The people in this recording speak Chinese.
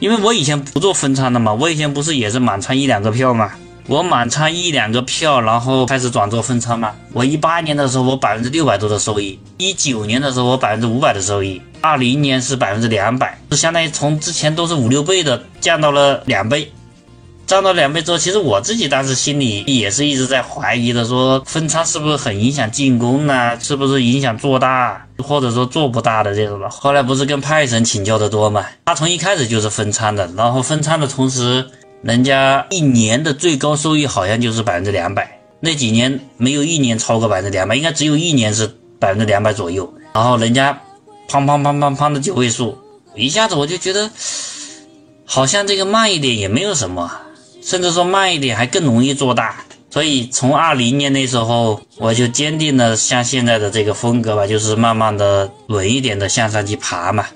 因为我以前不做分仓的嘛，我以前不是也是满仓一两个票嘛，我满仓一两个票，然后开始转做分仓嘛。我一八年的时候我百分之六百多的收益，一九年的时候我百分之五百的收益，二零年是百分之两百，就相当于从之前都是五六倍的降到了两倍。涨到两倍之后，其实我自己当时心里也是一直在怀疑的，说分仓是不是很影响进攻呢？是不是影响做大，或者说做不大的这种的？后来不是跟派神请教的多嘛？他从一开始就是分仓的，然后分仓的同时，人家一年的最高收益好像就是百分之两百，那几年没有一年超过百分之两百，应该只有一年是百分之两百左右。然后人家砰砰砰砰砰的九位数，一下子我就觉得好像这个慢一点也没有什么。甚至说慢一点还更容易做大，所以从二零年那时候我就坚定的像现在的这个风格吧，就是慢慢的稳一点的向上去爬嘛。